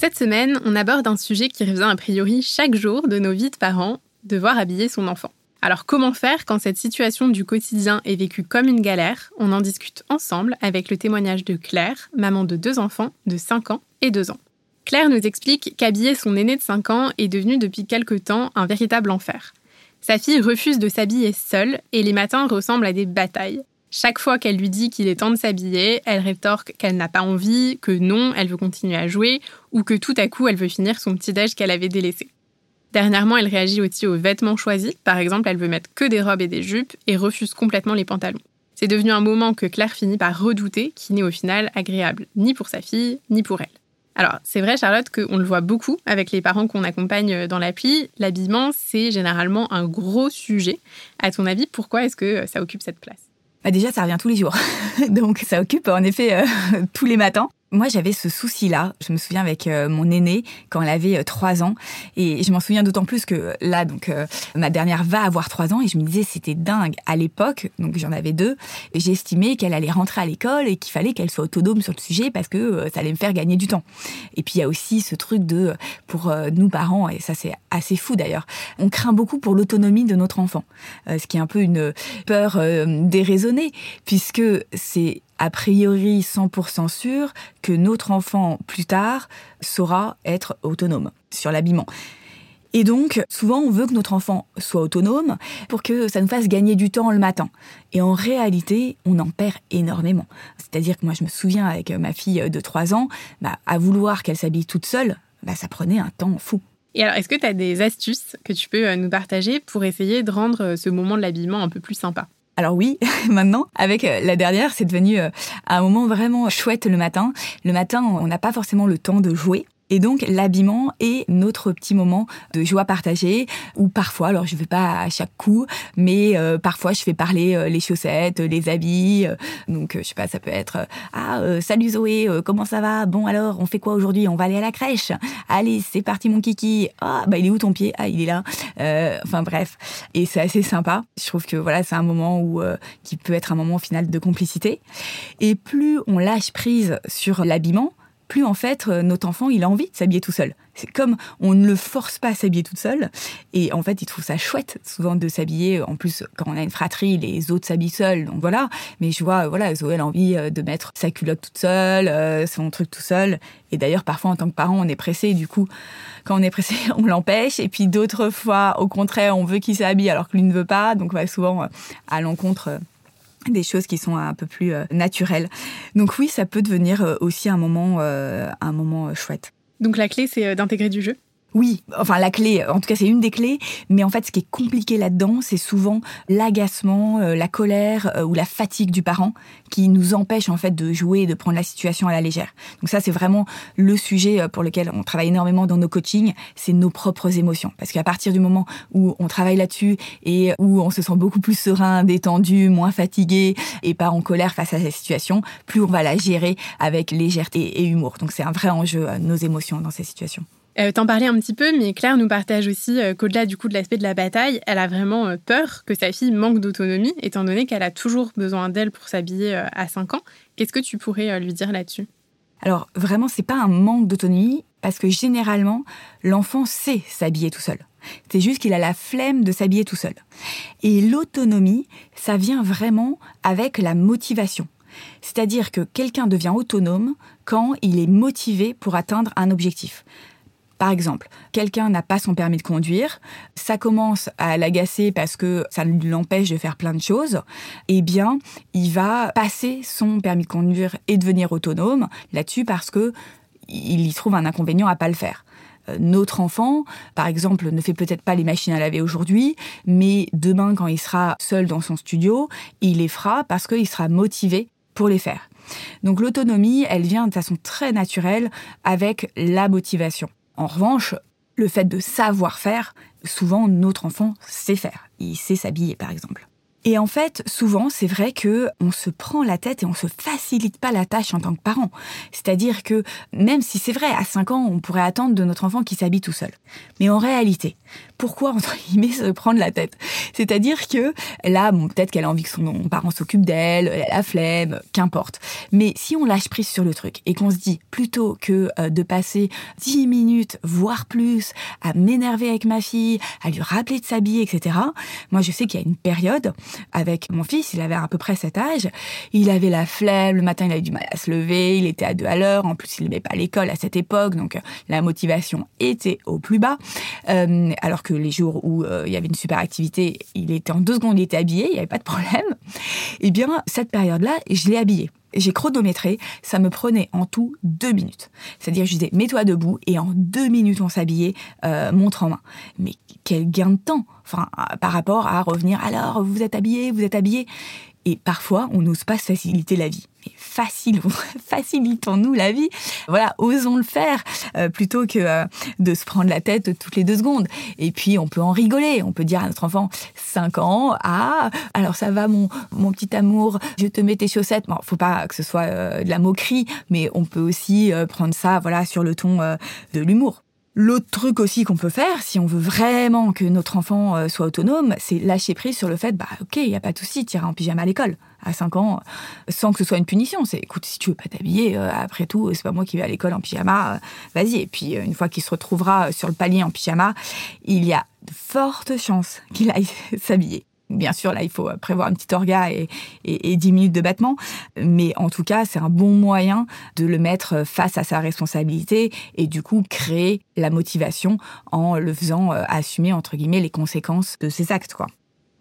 Cette semaine, on aborde un sujet qui revient a priori chaque jour de nos vies de parents, devoir habiller son enfant. Alors comment faire quand cette situation du quotidien est vécue comme une galère? On en discute ensemble avec le témoignage de Claire, maman de deux enfants de 5 ans et 2 ans. Claire nous explique qu'habiller son aîné de 5 ans est devenu depuis quelque temps un véritable enfer. Sa fille refuse de s'habiller seule et les matins ressemblent à des batailles. Chaque fois qu'elle lui dit qu'il est temps de s'habiller, elle rétorque qu'elle n'a pas envie, que non, elle veut continuer à jouer, ou que tout à coup elle veut finir son petit déj qu'elle avait délaissé. Dernièrement, elle réagit aussi aux vêtements choisis. Par exemple, elle veut mettre que des robes et des jupes et refuse complètement les pantalons. C'est devenu un moment que Claire finit par redouter, qui n'est au final agréable ni pour sa fille, ni pour elle. Alors, c'est vrai, Charlotte, qu'on le voit beaucoup avec les parents qu'on accompagne dans l'appli. L'habillement, c'est généralement un gros sujet. À ton avis, pourquoi est-ce que ça occupe cette place? Bah déjà, ça revient tous les jours. Donc, ça occupe en effet euh, tous les matins. Moi, j'avais ce souci-là. Je me souviens avec euh, mon aîné quand elle avait euh, trois ans, et je m'en souviens d'autant plus que là, donc euh, ma dernière va avoir trois ans, et je me disais c'était dingue à l'époque. Donc j'en avais deux. J'estimais qu'elle allait rentrer à l'école et qu'il fallait qu'elle soit autonome sur le sujet parce que ça allait me faire gagner du temps. Et puis il y a aussi ce truc de pour nous parents, et ça c'est assez fou d'ailleurs, on craint beaucoup pour l'autonomie de notre enfant, ce qui est un peu une peur déraisonnée puisque c'est a priori 100% sûr que notre enfant plus tard saura être autonome sur l'habillement. Et donc, souvent, on veut que notre enfant soit autonome pour que ça nous fasse gagner du temps le matin. Et en réalité, on en perd énormément. C'est-à-dire que moi, je me souviens avec ma fille de 3 ans, bah, à vouloir qu'elle s'habille toute seule, bah, ça prenait un temps fou. Et alors, est-ce que tu as des astuces que tu peux euh, nous partager pour essayer de rendre euh, ce moment de l'habillement un peu plus sympa? Alors oui, maintenant, avec euh, la dernière, c'est devenu euh, un moment vraiment chouette le matin. Le matin, on n'a pas forcément le temps de jouer. Et donc l'habillement est notre petit moment de joie partagée ou parfois, alors je ne vais pas à chaque coup, mais euh, parfois je fais parler euh, les chaussettes, les habits. Euh, donc je sais pas, ça peut être ah salut Zoé, comment ça va? Bon alors on fait quoi aujourd'hui? On va aller à la crèche? Allez c'est parti mon kiki. Ah bah il est où ton pied? Ah il est là. enfin bref, et c'est assez sympa. Je trouve que voilà c'est un moment où qui peut être un moment final de complicité. Et plus on lâche prise sur l'habillement, plus en fait euh, notre enfant il a envie de s'habiller tout seul. C'est comme on ne le force pas à s'habiller toute seule et en fait il trouve ça chouette souvent de s'habiller. En plus quand on a une fratrie les autres s'habillent seuls donc voilà. Mais je vois voilà Zoé a envie euh, de mettre sa culotte toute seule, euh, son truc tout seul. Et d'ailleurs parfois en tant que parent on est pressé du coup quand on est pressé on l'empêche et puis d'autres fois au contraire on veut qu'il s'habille alors que lui ne veut pas donc on va souvent à l'encontre des choses qui sont un peu plus euh, naturelles. Donc oui, ça peut devenir euh, aussi un moment, euh, un moment chouette. Donc la clé, c'est d'intégrer du jeu? Oui, enfin la clé, en tout cas c'est une des clés, mais en fait ce qui est compliqué là-dedans, c'est souvent l'agacement, euh, la colère euh, ou la fatigue du parent qui nous empêche en fait de jouer et de prendre la situation à la légère. Donc ça c'est vraiment le sujet euh, pour lequel on travaille énormément dans nos coachings, c'est nos propres émotions. Parce qu'à partir du moment où on travaille là-dessus et où on se sent beaucoup plus serein, détendu, moins fatigué et pas en colère face à la situation, plus on va la gérer avec légèreté et humour. Donc c'est un vrai enjeu, nos émotions dans ces situations. Euh, T'en parlais un petit peu, mais Claire nous partage aussi euh, qu'au-delà du coup de l'aspect de la bataille, elle a vraiment euh, peur que sa fille manque d'autonomie, étant donné qu'elle a toujours besoin d'elle pour s'habiller euh, à 5 ans. Qu'est-ce que tu pourrais lui dire là-dessus? Alors vraiment, c'est pas un manque d'autonomie, parce que généralement, l'enfant sait s'habiller tout seul. C'est juste qu'il a la flemme de s'habiller tout seul. Et l'autonomie, ça vient vraiment avec la motivation. C'est-à-dire que quelqu'un devient autonome quand il est motivé pour atteindre un objectif. Par exemple, quelqu'un n'a pas son permis de conduire, ça commence à l'agacer parce que ça l'empêche de faire plein de choses, eh bien, il va passer son permis de conduire et devenir autonome là-dessus parce que il y trouve un inconvénient à pas le faire euh, notre enfant, par exemple, ne fait peut-être pas les machines à laver aujourd'hui, mais demain, quand il sera seul dans son studio, il les fera parce qu'il sera motivé pour les faire. Donc l'autonomie, elle vient de façon très naturelle avec la motivation. En revanche, le fait de savoir faire, souvent notre enfant sait faire. Il sait s'habiller par exemple. Et en fait, souvent, c'est vrai que on se prend la tête et on se facilite pas la tâche en tant que parent. C'est-à-dire que même si c'est vrai, à 5 ans, on pourrait attendre de notre enfant qu'il s'habille tout seul. Mais en réalité, pourquoi entre guillemets se prendre la tête? C'est-à-dire que là, bon, peut-être qu'elle a envie que son parent s'occupe d'elle, elle a la flemme, qu'importe. Mais si on lâche prise sur le truc et qu'on se dit plutôt que euh, de passer 10 minutes, voire plus, à m'énerver avec ma fille, à lui rappeler de s'habiller, etc. Moi, je sais qu'il y a une période avec mon fils, il avait à peu près cet âge, il avait la flemme, le matin il avait du mal à se lever, il était à deux à l'heure, en plus il n'aimait pas l'école à cette époque, donc euh, la motivation était au plus bas. Euh, alors que les jours où euh, il y avait une super activité, il était en deux secondes, il était habillé, il n'y avait pas de problème. Eh bien, cette période-là, je l'ai habillé. J'ai chronométré, ça me prenait en tout deux minutes. C'est-à-dire, je disais, mets-toi debout, et en deux minutes, on s'habillait, montre en main. Mais quel gain de temps Enfin, par rapport à revenir, alors, vous êtes habillé, vous êtes habillé. Et parfois, on n'ose pas se faciliter la vie. Facile, facilitons-nous la vie. Voilà, osons le faire euh, plutôt que euh, de se prendre la tête toutes les deux secondes. Et puis, on peut en rigoler. On peut dire à notre enfant, 5 ans, ah, alors ça va mon, mon petit amour, je te mets tes chaussettes. Bon, faut pas que ce soit euh, de la moquerie, mais on peut aussi prendre ça, voilà, sur le ton de l'humour. L'autre truc aussi qu'on peut faire, si on veut vraiment que notre enfant euh, soit autonome, c'est lâcher prise sur le fait, bah ok, il n'y a pas de souci, tu iras en pyjama à l'école à 5 ans, sans que ce soit une punition. C'est, écoute, si tu veux pas t'habiller, euh, après tout, c'est pas moi qui vais à l'école en pyjama, euh, vas-y. Et puis, une fois qu'il se retrouvera sur le palier en pyjama, il y a de fortes chances qu'il aille s'habiller. Bien sûr, là, il faut prévoir un petit orga et, et, 10 minutes de battement. Mais en tout cas, c'est un bon moyen de le mettre face à sa responsabilité et du coup créer la motivation en le faisant euh, assumer, entre guillemets, les conséquences de ses actes, quoi.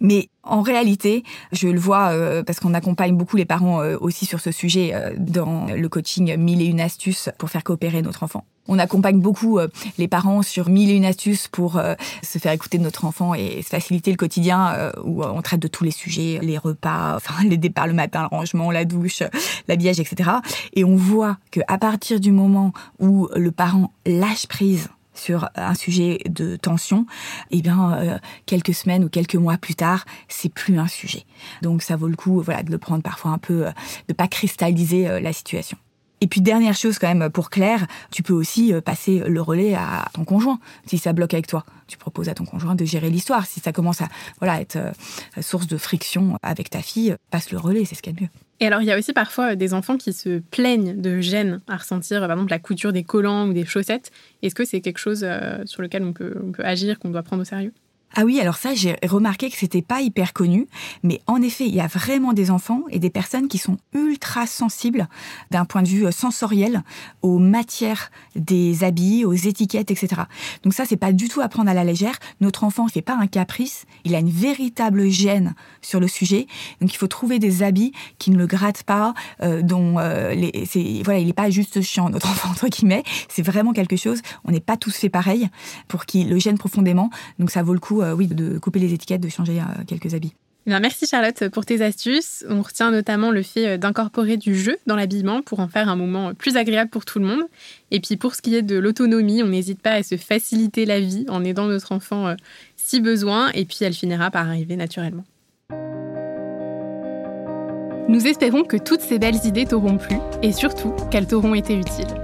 Mais en réalité, je le vois euh, parce qu'on accompagne beaucoup les parents euh, aussi sur ce sujet dans le coaching 1000 et une astuces pour faire coopérer notre enfant. On accompagne beaucoup euh, les parents sur mille et une astuces pour euh, se faire écouter notre enfant et faciliter le quotidien euh, où on traite de tous les sujets, les repas, enfin les départs le matin, le rangement, la douche, l'habillage, etc. Et on voit que à partir du moment où le parent lâche prise sur un sujet de tension, eh bien quelques semaines ou quelques mois plus tard, c'est plus un sujet. Donc ça vaut le coup, voilà, de le prendre parfois un peu, de pas cristalliser la situation. Et puis dernière chose quand même pour Claire, tu peux aussi euh, passer le relais à ton conjoint si ça bloque avec toi. Tu proposes à ton conjoint de gérer l'histoire. Si ça commence à voilà être euh, source de friction avec ta fille, passe le relais, c'est ce qu'il y a de mieux. Et alors, il y a aussi parfois euh, des enfants qui se plaignent de gêne à ressentir, par exemple, la couture des collants ou des chaussettes. Est-ce que c'est quelque chose sur lequel on peut, on peut agir, qu'on doit prendre au sérieux? Ah oui, alors ça, j'ai remarqué que c'était pas hyper connu, mais en effet, il y a vraiment des enfants et des personnes qui sont ultra sensibles d'un point de vue euh, sensoriel aux matières des habits, aux étiquettes, etc. Donc ça, c'est pas du tout à prendre à la légère. Notre enfant fait pas un caprice, il a une véritable gêne sur le sujet. Donc il faut trouver des habits qui ne le grattent pas, euh, dont euh, les, voilà, il est pas juste chiant notre enfant entre guillemets. C'est vraiment quelque chose. On n'est pas tous fait pareil pour qu'il le gêne profondément. Donc ça vaut le coup oui, de couper les étiquettes, de changer euh, quelques habits. Eh merci Charlotte pour tes astuces. On retient notamment le fait euh, d'incorporer du jeu dans l'habillement pour en faire un moment plus agréable pour tout le monde. Et puis pour ce qui est de l'autonomie, on n'hésite pas à se faciliter la vie en aidant notre enfant si besoin et puis elle finira par arriver naturellement. Nous espérons que toutes ces belles idées t'auront plu et surtout qu'elles t'auront été utiles.